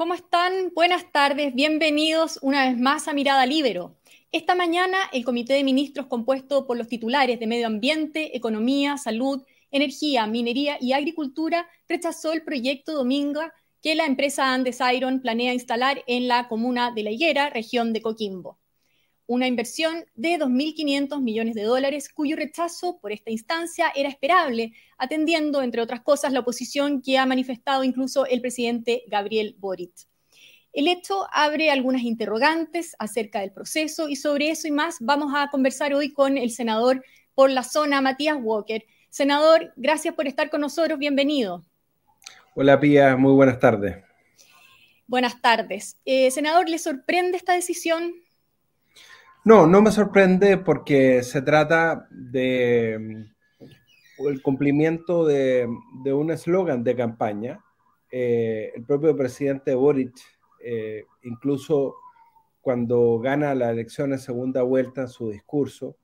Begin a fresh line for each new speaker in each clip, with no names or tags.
¿Cómo están? Buenas tardes, bienvenidos una vez más a Mirada Libero. Esta mañana el Comité de Ministros compuesto por los titulares de Medio Ambiente, Economía, Salud, Energía, Minería y Agricultura rechazó el proyecto Dominga que la empresa Andes Iron planea instalar en la comuna de La Higuera, región de Coquimbo. Una inversión de 2.500 millones de dólares cuyo rechazo por esta instancia era esperable, atendiendo, entre otras cosas, la oposición que ha manifestado incluso el presidente Gabriel Boric. El hecho abre algunas interrogantes acerca del proceso y sobre eso y más vamos a conversar hoy con el senador por la zona, Matías Walker. Senador, gracias por estar con nosotros, bienvenido.
Hola Pía, muy buenas tardes.
Buenas tardes. Eh, senador, ¿le sorprende esta decisión?
No, no me sorprende porque se trata de mm, el cumplimiento de, un eslogan de campaña. Eh, el propio presidente Boric, eh, incluso cuando gana la elección en segunda vuelta en su discurso,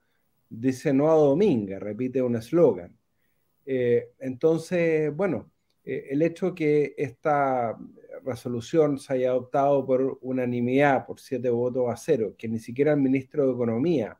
dice no a Dominga, repite un eslogan. Eh, entonces, bueno, el hecho que esta resolución se haya adoptado por unanimidad, por siete votos a cero, que ni siquiera el ministro de Economía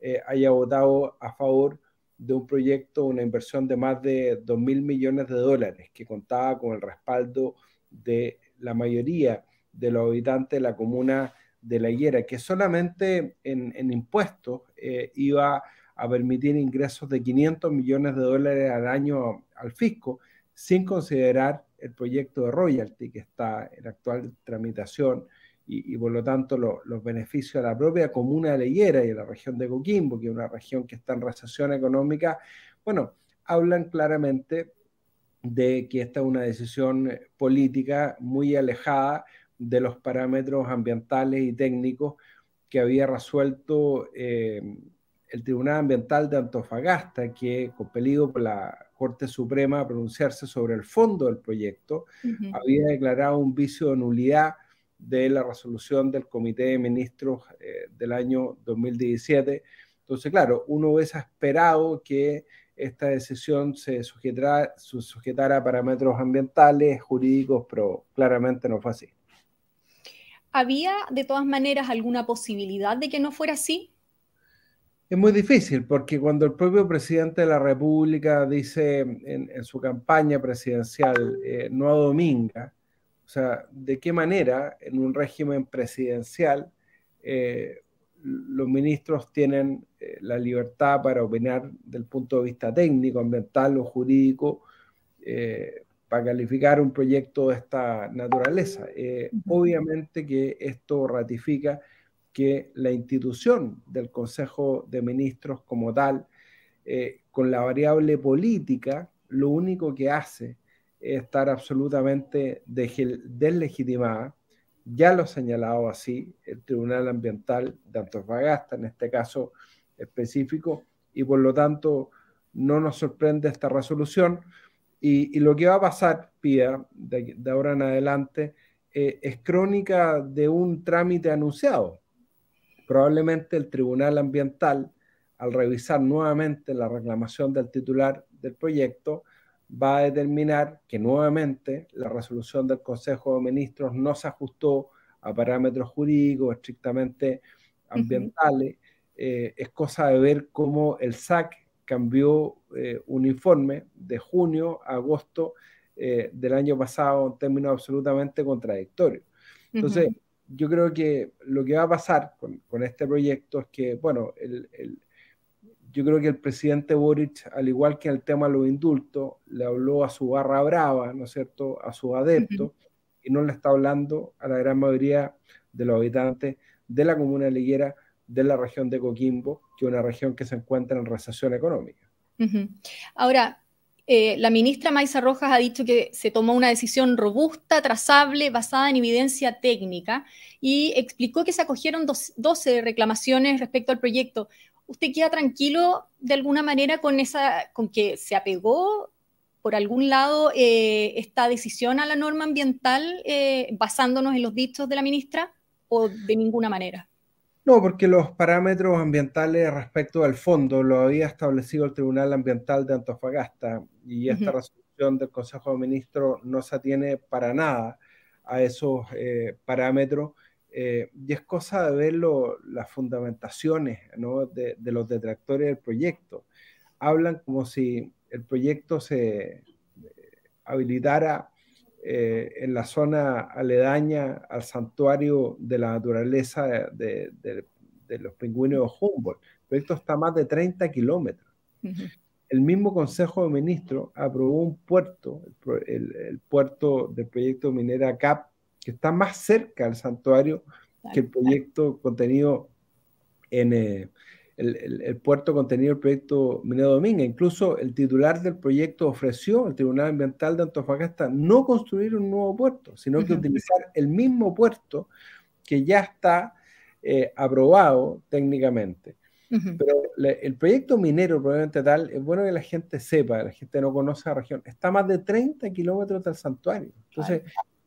eh, haya votado a favor de un proyecto, una inversión de más de 2 mil millones de dólares, que contaba con el respaldo de la mayoría de los habitantes de la comuna de La Higuera, que solamente en, impuestos eh, iba a permitir ingresos de 500 millones de dólares al año al fisco, sin considerar el proyecto de royalty que está en actual tramitación y, por lo tanto los beneficios a la propia comuna de Leyera y a la región de Coquimbo, que es una región que está en recesión económica, bueno, hablan claramente de que esta es una decisión política muy alejada de los parámetros ambientales y técnicos que había resuelto eh, el Tribunal Ambiental de Antofagasta, que, compelido por la Corte Suprema a pronunciarse sobre el fondo del proyecto, había declarado un vicio de nulidad de la resolución del Comité de Ministros eh, del año 2017. Entonces, claro, uno hubiese esperado que esta decisión se sujetara, se sujetara a parámetros ambientales, jurídicos, pero claramente no fue así.
¿Había de todas maneras alguna posibilidad de que no fuera así?
Es muy difícil porque cuando el propio presidente de la República dice en, su campaña presidencial eh, no a Dominga, o sea, ¿de qué manera en un régimen presidencial eh, los ministros tienen eh, la libertad para opinar del punto de vista técnico, ambiental o jurídico para calificar un proyecto de esta naturaleza? obviamente que esto ratifica que la institución del Consejo de Ministros como tal, eh, con la variable política, lo único que hace es estar absolutamente deslegitimada. Ya lo ha señalado así el Tribunal Ambiental de Antofagasta, en este caso específico, y por lo tanto no nos sorprende esta resolución. Y, lo que va a pasar, Pía, de, ahora en adelante, eh, es crónica de un trámite anunciado probablemente el Tribunal Ambiental, al revisar nuevamente la reclamación del titular del proyecto, va a determinar que nuevamente la resolución del Consejo de Ministros no se ajustó a parámetros jurídicos estrictamente ambientales. Eh, es cosa de ver cómo el SAC cambió eh, un informe de junio a agosto eh, del año pasado en términos absolutamente contradictorios. Entonces, yo creo que lo que va a pasar con, este proyecto es que, bueno, yo creo que el presidente Boric, al igual que en el tema de los indultos, le habló a su barra brava, ¿no es cierto?, a sus adeptos, y no le está hablando a la gran mayoría de los habitantes de la comuna de Liguera, de la región de Coquimbo, que es una región que se encuentra en recesión económica.
Ahora, eh, la ministra Maisa Rojas ha dicho que se tomó una decisión robusta, trazable, basada en evidencia técnica y explicó que se acogieron 12 reclamaciones respecto al proyecto. ¿Usted queda tranquilo de alguna manera con, esa, con que se apegó por algún lado eh, esta decisión a la norma ambiental eh, basándonos en los dichos de la ministra o de ninguna manera?
No, porque los parámetros ambientales respecto al fondo lo había establecido el Tribunal Ambiental de Antofagasta y esta resolución del Consejo de Ministros no se atiene para nada a esos eh, parámetros. Eh, y es cosa de ver las fundamentaciones de, los detractores del proyecto. Hablan como si el proyecto se habilitara en la zona aledaña al santuario de la naturaleza de, los pingüinos de Humboldt. El proyecto está a más de 30 kilómetros. El mismo Consejo de Ministros aprobó un puerto, el, puerto del proyecto minera CAP, que está más cerca al santuario que el proyecto contenido en eh, el, puerto contenido el proyecto Minero Dominga. Incluso el titular del proyecto ofreció al Tribunal Ambiental de Antofagasta no construir un nuevo puerto, sino que utilizar el mismo puerto que ya está eh, aprobado técnicamente. Pero el proyecto minero, probablemente tal, es bueno que la gente sepa, la gente no conoce la región, está a más de 30 kilómetros del santuario. Entonces,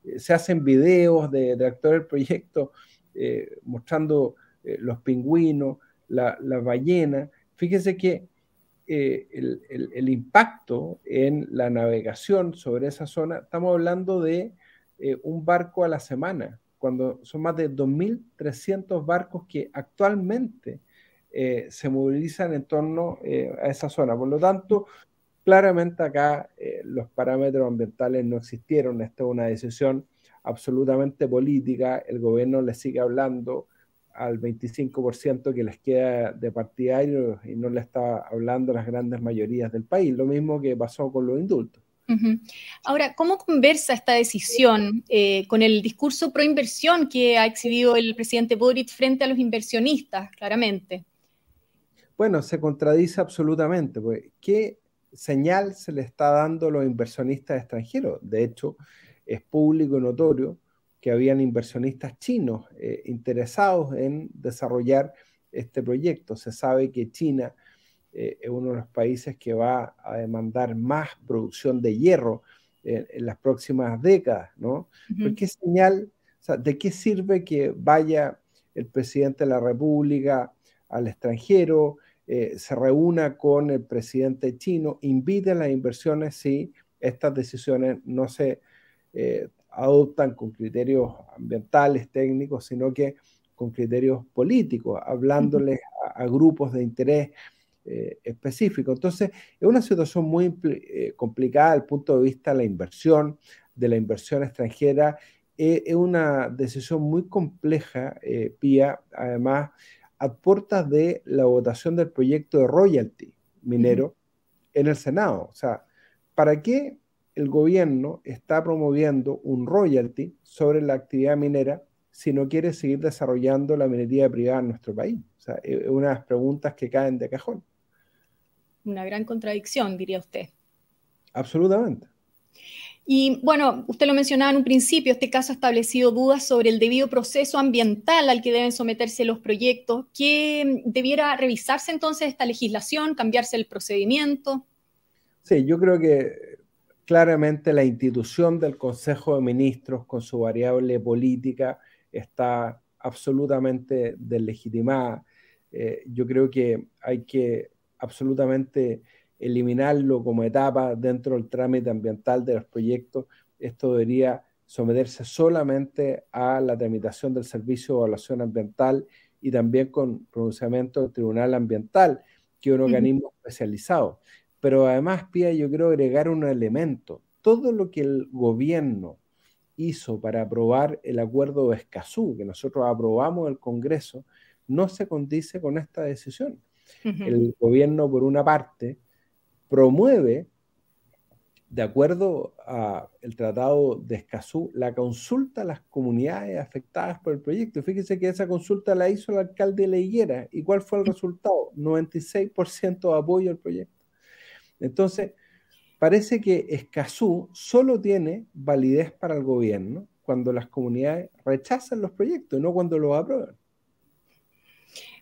eh, se hacen videos de, de actores del proyecto eh, mostrando eh, los pingüinos, la, ballena. Fíjese que el, el, impacto en la navegación sobre esa zona, estamos hablando de un barco a la semana, cuando son más de 2.300 barcos que actualmente eh, se movilizan en torno eh, a esa zona. Por lo tanto, claramente acá eh, los parámetros ambientales no existieron. Esta es una decisión absolutamente política. El gobierno le sigue hablando al 25% que les queda de partidario y no le está hablando a las grandes mayorías del país. Lo mismo que pasó con los indultos.
Ahora, ¿cómo conversa esta decisión con el discurso pro inversión que ha exhibido el presidente Boric frente a los inversionistas, claramente?
Bueno, se contradice absolutamente. Pues, ¿Qué señal se le está dando a los inversionistas extranjeros? De hecho, es público y notorio que habían inversionistas chinos eh, interesados en desarrollar este proyecto. Se sabe que China eh, es uno de los países que va a demandar más producción de hierro en las próximas décadas, ¿no? ¿Qué señal, de qué sirve que vaya el presidente de la República al extranjero, eh, se reúna con el presidente chino, invite a las inversiones si estas decisiones no se eh, adoptan con criterios ambientales, técnicos, sino que con criterios políticos, hablándoles a, grupos de interés eh, específicos. Entonces, es una situación muy complicada desde el punto de vista de la inversión, de la inversión extranjera. es una decisión muy compleja, Pía, además a puertas de la votación del proyecto de royalty minero en el Senado. O sea, ¿para qué el gobierno está promoviendo un royalty sobre la actividad minera si no quiere seguir desarrollando la minería privada en nuestro país? O sea, es una de las preguntas que caen de cajón.
Una gran contradicción, diría usted.
Absolutamente.
Y bueno, usted lo mencionaba en un principio, este caso ha establecido dudas sobre el debido proceso ambiental al que deben someterse los proyectos. ¿Qué debiera revisarse entonces esta legislación, cambiarse el procedimiento?
Sí, yo creo que claramente la institución del Consejo de Ministros con su variable política está absolutamente deslegitimada. Eh, yo creo que hay que absolutamente eliminarlo como etapa dentro del trámite ambiental de los proyectos. Esto debería someterse solamente a la tramitación del servicio de evaluación ambiental y también con pronunciamiento del Tribunal Ambiental, que es un organismo especializado. Pero además, Pía, yo quiero agregar un elemento. Todo lo que el gobierno hizo para aprobar el acuerdo de Escazú, que nosotros aprobamos en el Congreso, no se condice con esta decisión. El gobierno, por una parte, promueve, de acuerdo al Tratado de Escazú, la consulta a las comunidades afectadas por el proyecto. Fíjese que esa consulta la hizo el alcalde Higuera. ¿Y cuál fue el resultado? 96% de apoyo al proyecto. Entonces, parece que Escazú solo tiene validez para el gobierno cuando las comunidades rechazan los proyectos, no cuando los aprueban.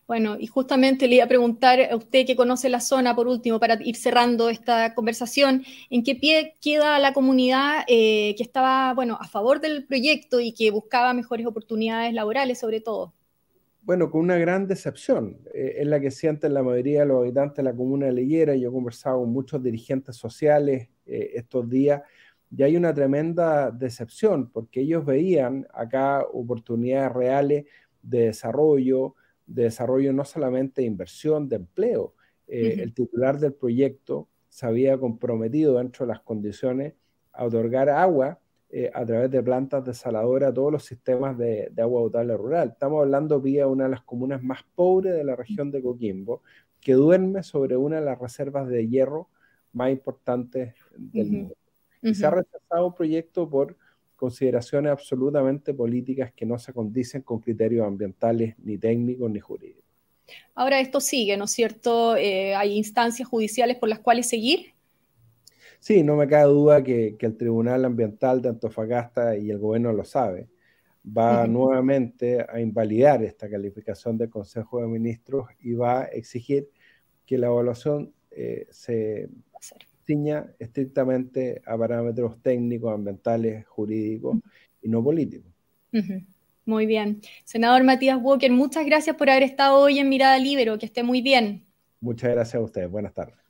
Bueno, y justamente le iba a preguntar a usted que conoce la zona, por último, para ir cerrando esta conversación, ¿en qué pie queda la comunidad eh, que estaba, bueno, a favor del proyecto y que buscaba mejores oportunidades laborales, sobre todo?
Bueno, con una gran decepción. Eh, es la que sienten la mayoría de los habitantes de la comuna de Leyera. Yo he conversado con muchos dirigentes sociales eh, estos días y hay una tremenda decepción porque ellos veían acá oportunidades reales de desarrollo, de desarrollo no solamente de inversión, de empleo. Eh, el titular del proyecto se había comprometido dentro de las condiciones a otorgar agua eh, a través de plantas desaladoras todos los sistemas de, agua potable rural. Estamos hablando vía una de las comunas más pobres de la región de Coquimbo, que duerme sobre una de las reservas de hierro más importantes del mundo. Y se ha rechazado un proyecto por consideraciones absolutamente políticas que no se condicen con criterios ambientales ni técnicos ni jurídicos.
Ahora esto sigue, ¿no es cierto? Eh, ¿Hay instancias judiciales por las cuales seguir?
Sí, no me cabe duda que, el Tribunal Ambiental de Antofagasta y el gobierno lo sabe, va nuevamente a invalidar esta calificación del Consejo de Ministros y va a exigir que la evaluación eh, se ciña estrictamente a parámetros técnicos, ambientales, jurídicos y no políticos.
Muy bien. Senador Matías Walker, muchas gracias por haber estado hoy en Mirada Libero. Que esté muy bien.
Muchas gracias a ustedes. Buenas tardes.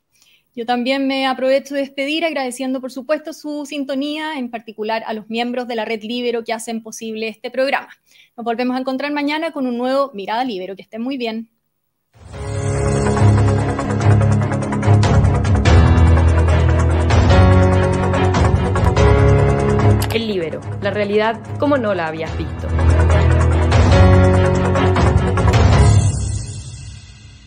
Yo también me aprovecho de despedir agradeciendo, por supuesto, su sintonía, en particular a los miembros de la Red Libero que hacen posible este programa. Nos volvemos a encontrar mañana con un nuevo Mirada Libero. Que estén muy bien.
El Libero, la realidad como no la habías visto.